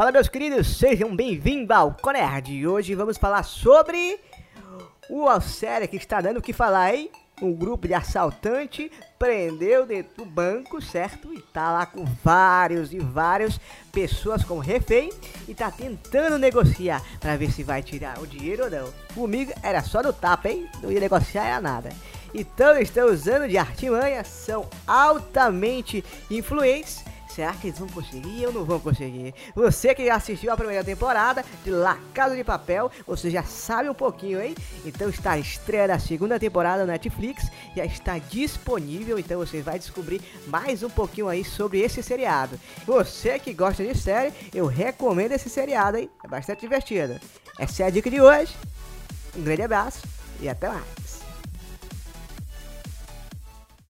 Fala meus queridos, sejam bem-vindos ao Conerd. Hoje vamos falar sobre o série que está dando o que falar, hein? Um grupo de assaltante prendeu dentro do banco, certo? E tá lá com vários e várias pessoas como refém e tá tentando negociar para ver se vai tirar o dinheiro ou não. Comigo era só no tapa, hein? Não ia negociar era nada. Então estão usando de artimanha, são altamente influentes Será que eles vão conseguir ou não vão conseguir? Você que assistiu a primeira temporada de La Casa de Papel, você já sabe um pouquinho, hein? Então está a segunda temporada na Netflix, já está disponível, então você vai descobrir mais um pouquinho aí sobre esse seriado. Você que gosta de série, eu recomendo esse seriado, hein? É bastante divertido. Essa é a dica de hoje. Um grande abraço e até mais.